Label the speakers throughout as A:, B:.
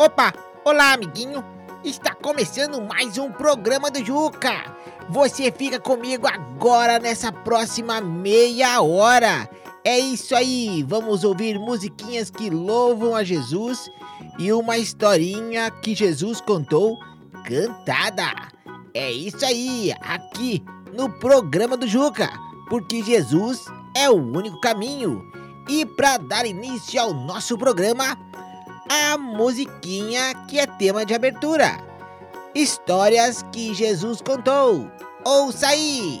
A: Opa, olá amiguinho. Está começando mais um programa do Juca. Você fica comigo agora nessa próxima meia hora. É isso aí, vamos ouvir musiquinhas que louvam a Jesus e uma historinha que Jesus contou cantada. É isso aí, aqui no programa do Juca, porque Jesus é o único caminho. E para dar início ao nosso programa, a musiquinha que é tema de abertura. Histórias que Jesus contou. Ouça aí!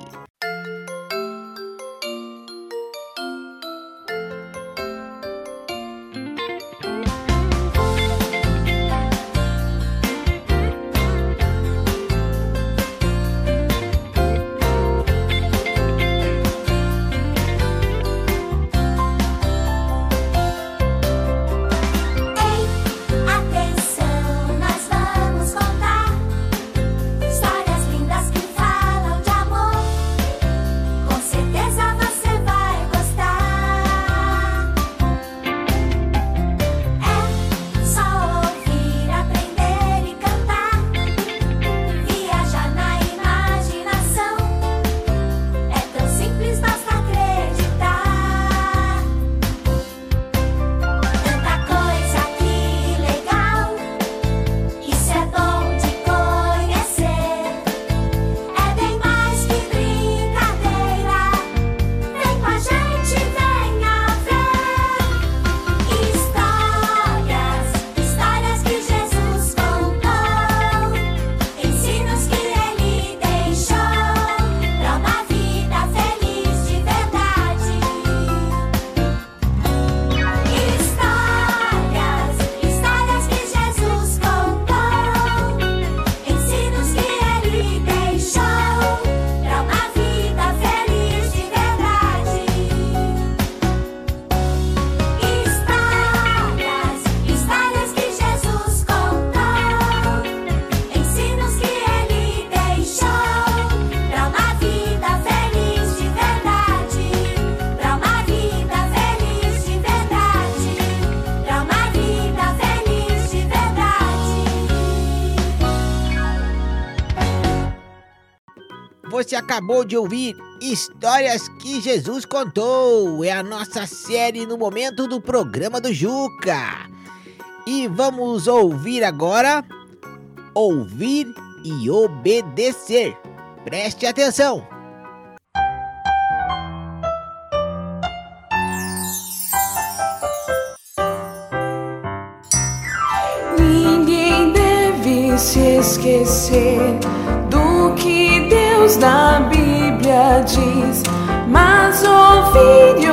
A: Acabou de ouvir Histórias que Jesus Contou. É a nossa série no momento do programa do Juca. E vamos ouvir agora Ouvir e Obedecer. Preste atenção.
B: Ninguém deve se esquecer Deus na Bíblia diz, mas ouvir e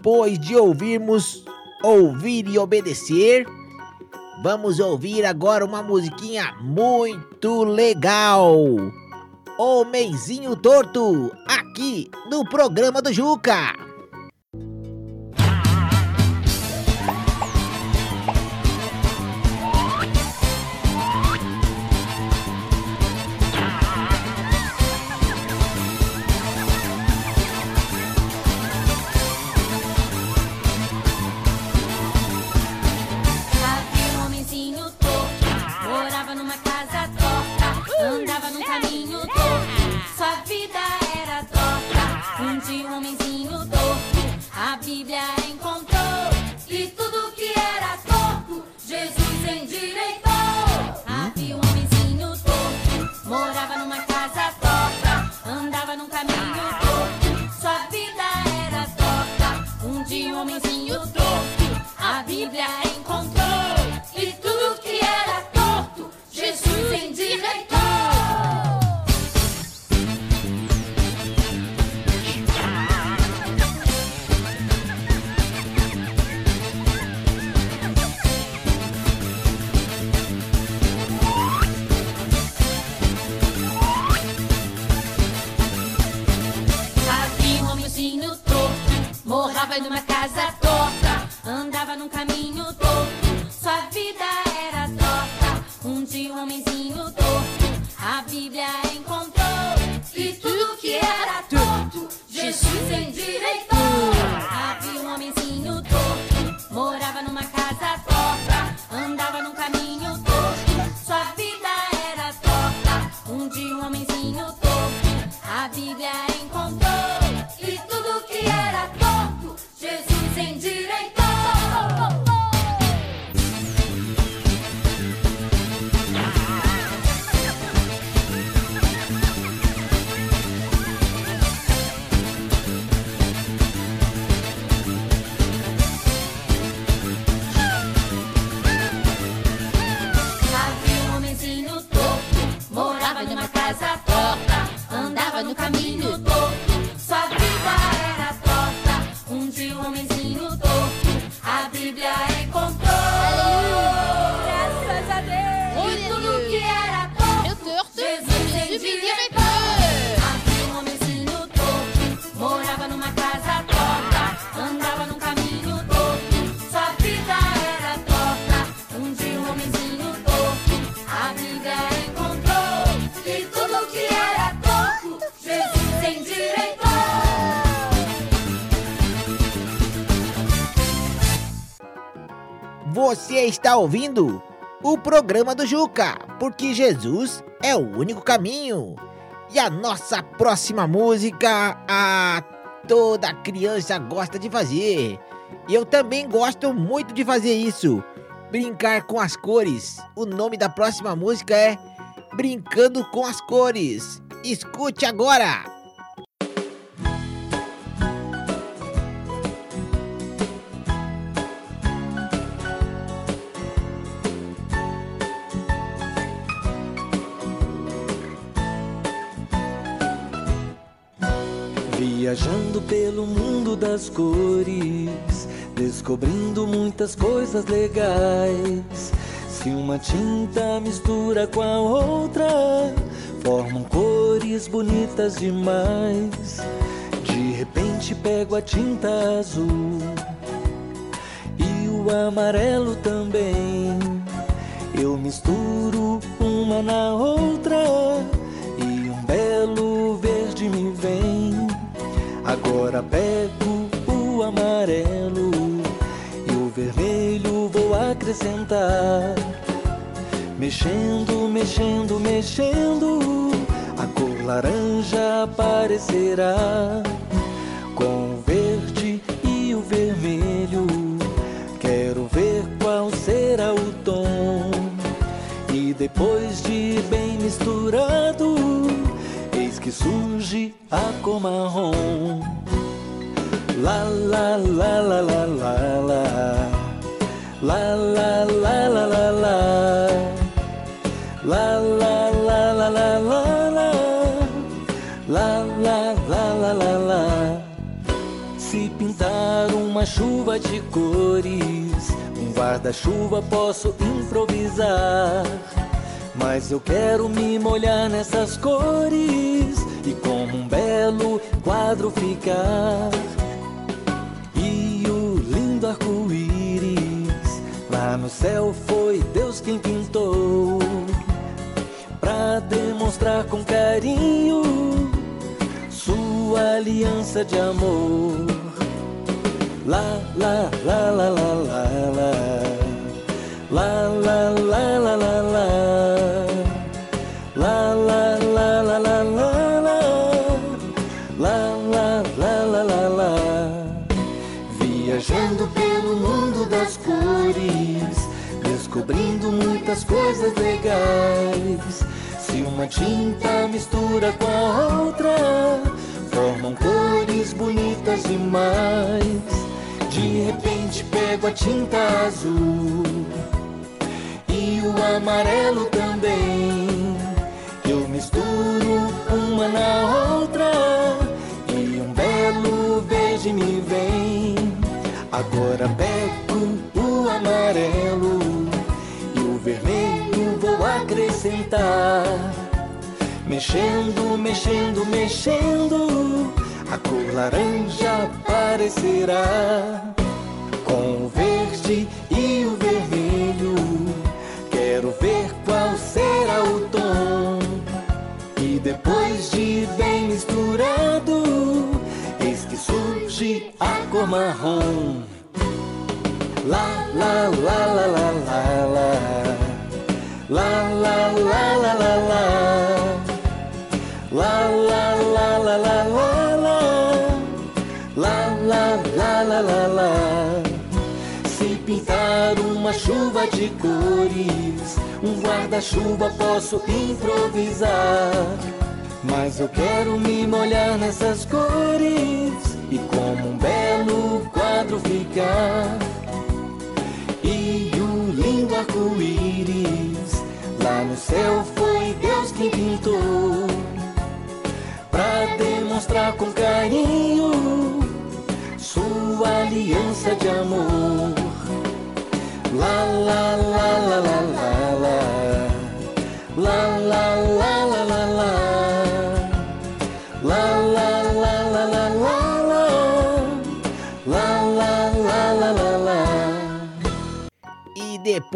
A: Depois de ouvirmos Ouvir e Obedecer, vamos ouvir agora uma musiquinha muito legal. Homenzinho Torto, aqui no programa do Juca.
C: Você está ouvindo o programa do Juca, porque Jesus é o único caminho. E a nossa próxima música, a toda criança gosta de fazer. Eu também gosto muito de fazer isso. Brincar com as cores. O nome da próxima música é Brincando com as Cores. Escute agora!
D: Viajando pelo mundo das cores, descobrindo muitas coisas legais. Se uma tinta mistura com a outra, formam cores bonitas demais. De repente pego a tinta azul e o amarelo também. Eu misturo uma na outra e um belo verde me vem. Agora pego o amarelo e o vermelho vou acrescentar. Mexendo, mexendo, mexendo, a cor laranja aparecerá. Com o verde e o vermelho, quero ver qual será o tom. E depois de bem misturado, eis que surge a cor marrom. Uma chuva de cores, um guarda-chuva posso improvisar. Mas eu quero me molhar nessas cores e como um belo quadro ficar. No céu foi Deus quem pintou. Pra demonstrar com carinho sua aliança de amor. La la la la la la la. La tinta mistura com a outra, formam cores bonitas demais. De repente pego a tinta azul e o amarelo também. Eu misturo uma na outra e um belo verde me vem. Agora pego o amarelo e o vermelho vou acrescentar. Mexendo, mexendo, mexendo, a cor laranja aparecerá. Com o verde e o vermelho, quero ver qual será o tom. E depois de bem misturado, eis que surge a cor marrom. La la la la la la. na chuva posso improvisar. Mas eu quero me molhar nessas cores e como um belo quadro ficar. E o lindo arco-íris lá no céu foi Deus quem pintou. Pra demonstrar com carinho sua aliança de amor. La
C: la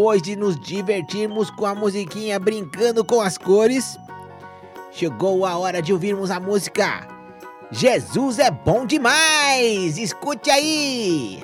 C: depois de nos divertirmos com a musiquinha brincando com as cores, chegou a hora de ouvirmos a música Jesus é bom demais! Escute aí!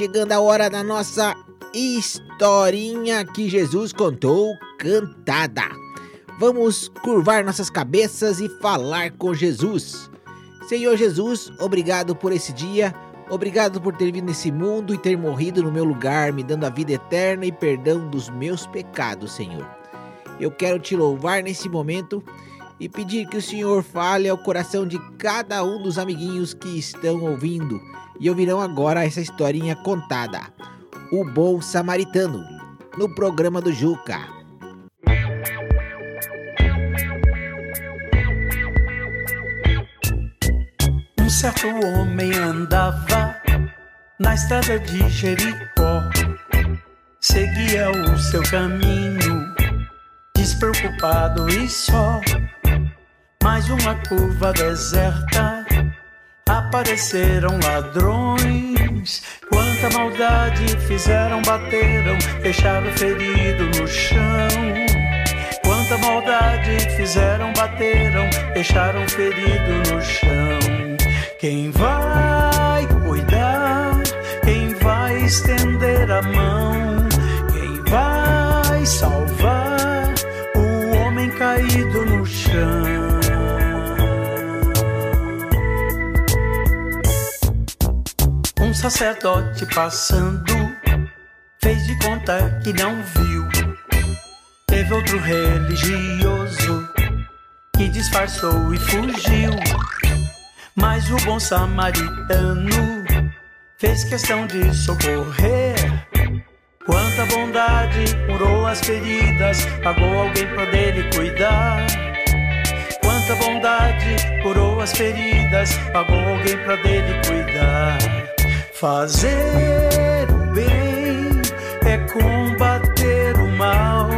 E: Chegando a hora da nossa historinha que Jesus contou cantada. Vamos curvar nossas cabeças e falar com Jesus. Senhor Jesus, obrigado por esse dia. Obrigado por ter vindo nesse mundo e ter morrido no meu lugar, me dando a vida eterna e perdão dos meus pecados, Senhor. Eu quero te louvar nesse momento e pedir que o Senhor fale ao coração de cada um dos amiguinhos que estão ouvindo e ouvirão agora essa historinha contada. O Bom Samaritano, no programa do Juca.
F: Um certo homem andava na estrada de Jericó, seguia o seu caminho, despreocupado e só. Mais uma curva deserta, apareceram ladrões. Quanta maldade fizeram, bateram, deixaram ferido no chão. Quanta maldade fizeram, bateram, deixaram ferido no chão. Quem vai cuidar? Quem vai estender a mão? Sacerdote passando fez de conta que não viu. Teve outro religioso que disfarçou e fugiu. Mas o bom samaritano fez questão de socorrer. Quanta bondade curou as feridas, pagou alguém pra dele cuidar. Quanta bondade curou as feridas, pagou alguém pra dele cuidar. Fazer o bem é combater o mal.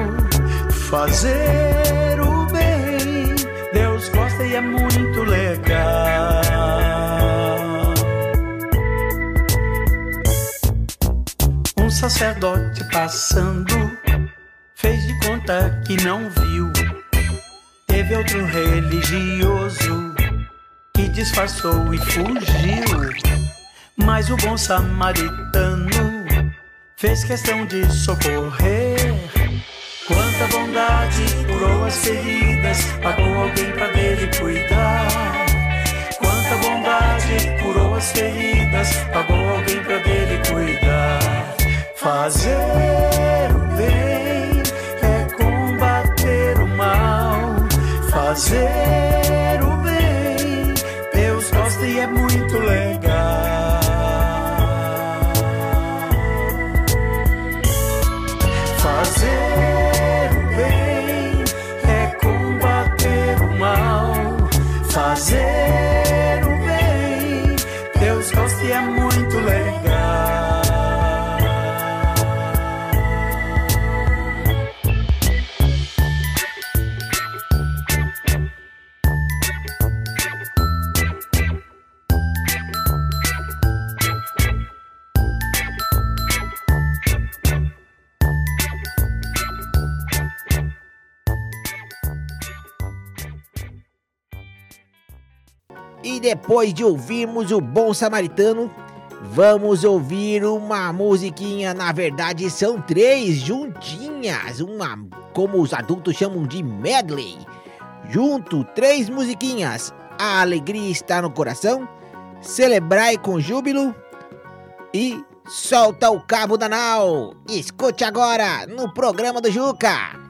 F: Fazer o bem, Deus gosta e é muito legal. Um sacerdote passando fez de conta que não viu. Teve outro religioso que disfarçou e fugiu. Mas o bom samaritano fez questão de socorrer. Quanta bondade curou as feridas, pagou alguém pra dele cuidar. Quanta bondade curou as feridas, pagou alguém pra dele cuidar. Fazer o bem é combater o mal. Fazer
E: depois de ouvirmos o Bom Samaritano, vamos ouvir uma musiquinha. Na verdade, são três juntinhas, uma como os adultos chamam de medley. Junto, três musiquinhas. A alegria está no coração, celebrai com júbilo e solta o cabo da nau. Escute agora no programa do Juca.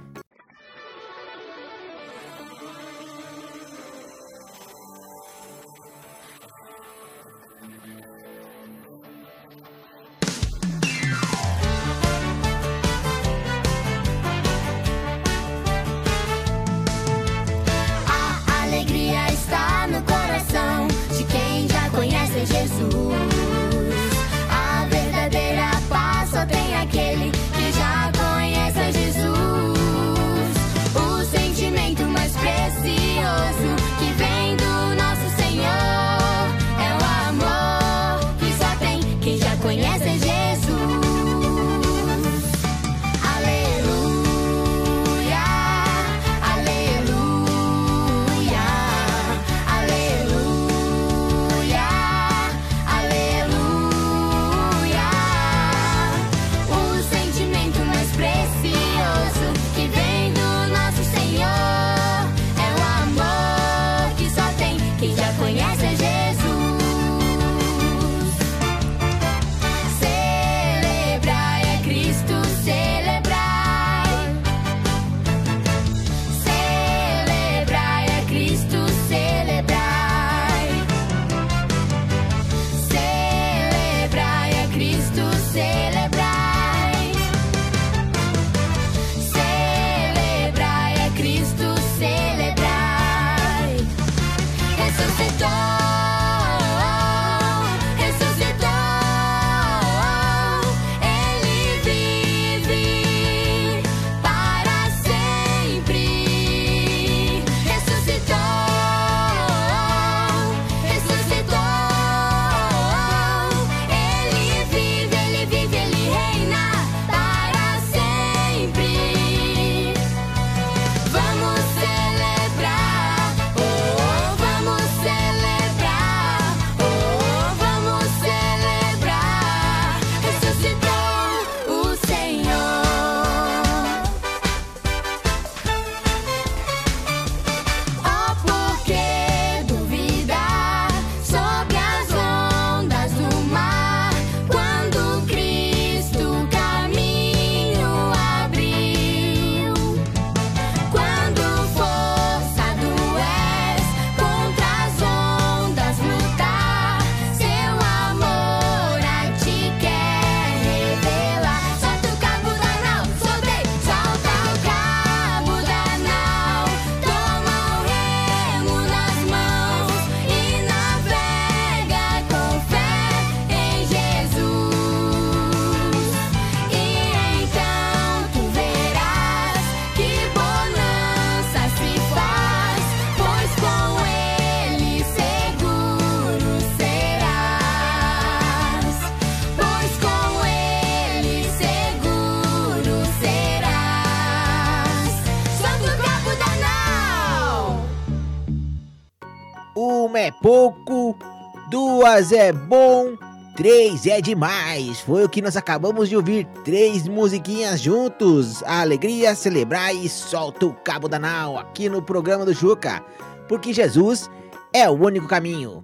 G: É bom, três é demais. Foi o que nós acabamos de ouvir. Três musiquinhas juntos. A alegria, celebrar e solta o cabo da nau aqui no programa do Juca. Porque Jesus é o único caminho.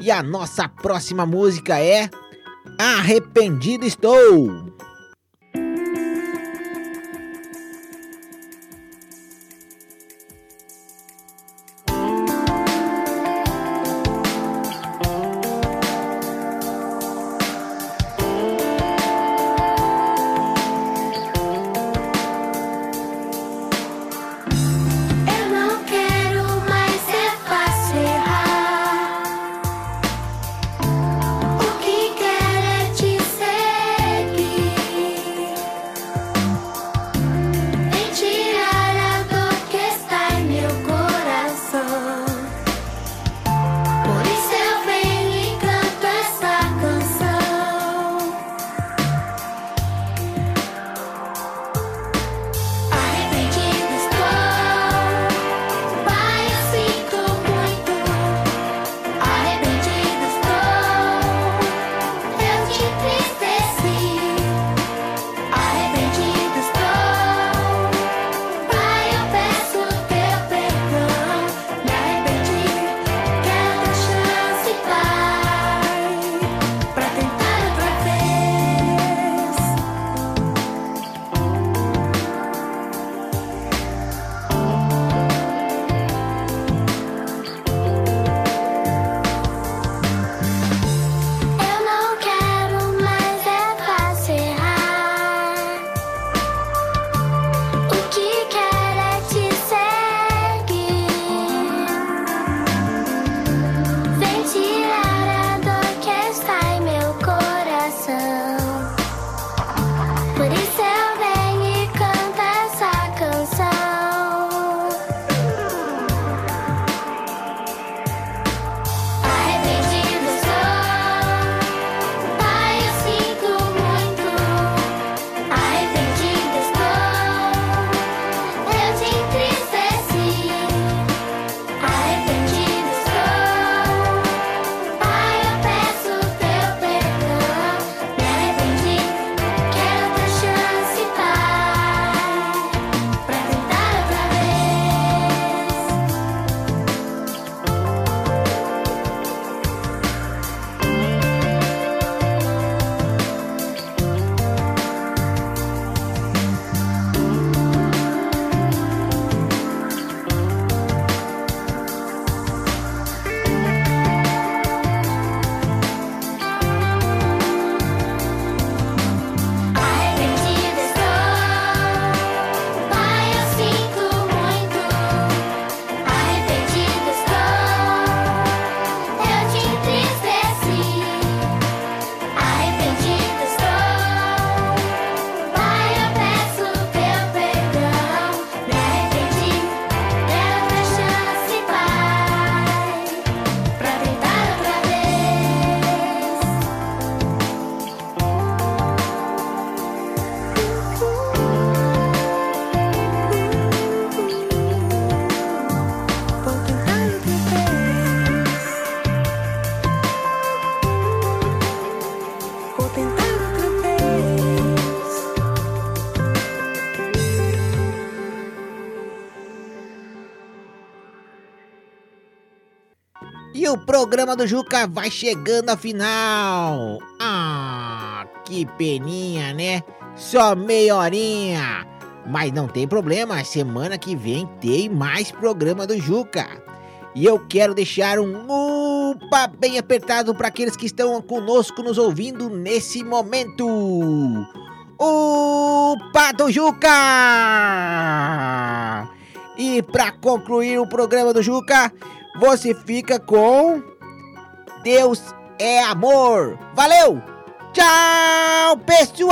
G: E a nossa próxima música é Arrependido Estou.
E: O
G: programa do Juca vai chegando ao final. Ah, que peninha, né? Só meia horinha. Mas não tem problema, semana que vem tem mais programa do Juca. E eu quero deixar um upa bem apertado para aqueles que estão conosco nos ouvindo nesse momento. Upa do Juca! E para concluir o programa do Juca, você fica com Deus é amor. Valeu! Tchau, pessoal!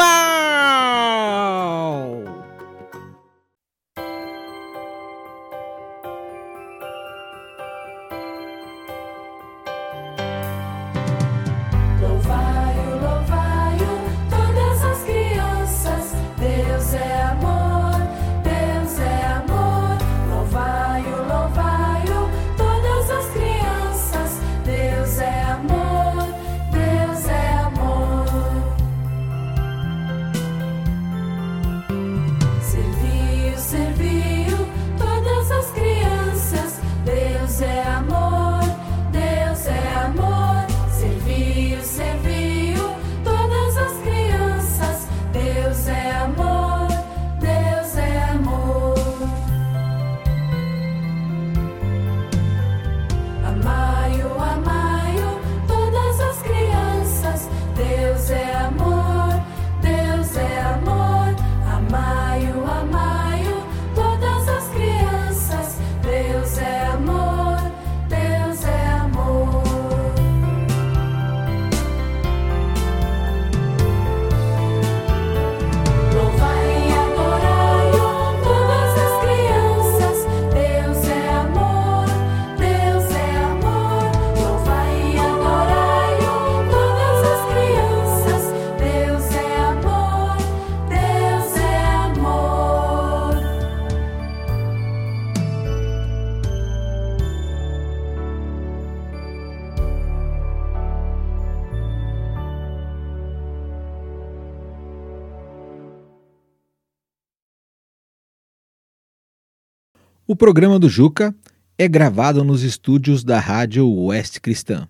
E: Programa do Juca é gravado nos estúdios da Rádio Oeste Cristã.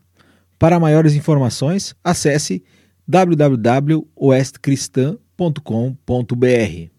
E: Para maiores informações, acesse www.oestcristã.com.br.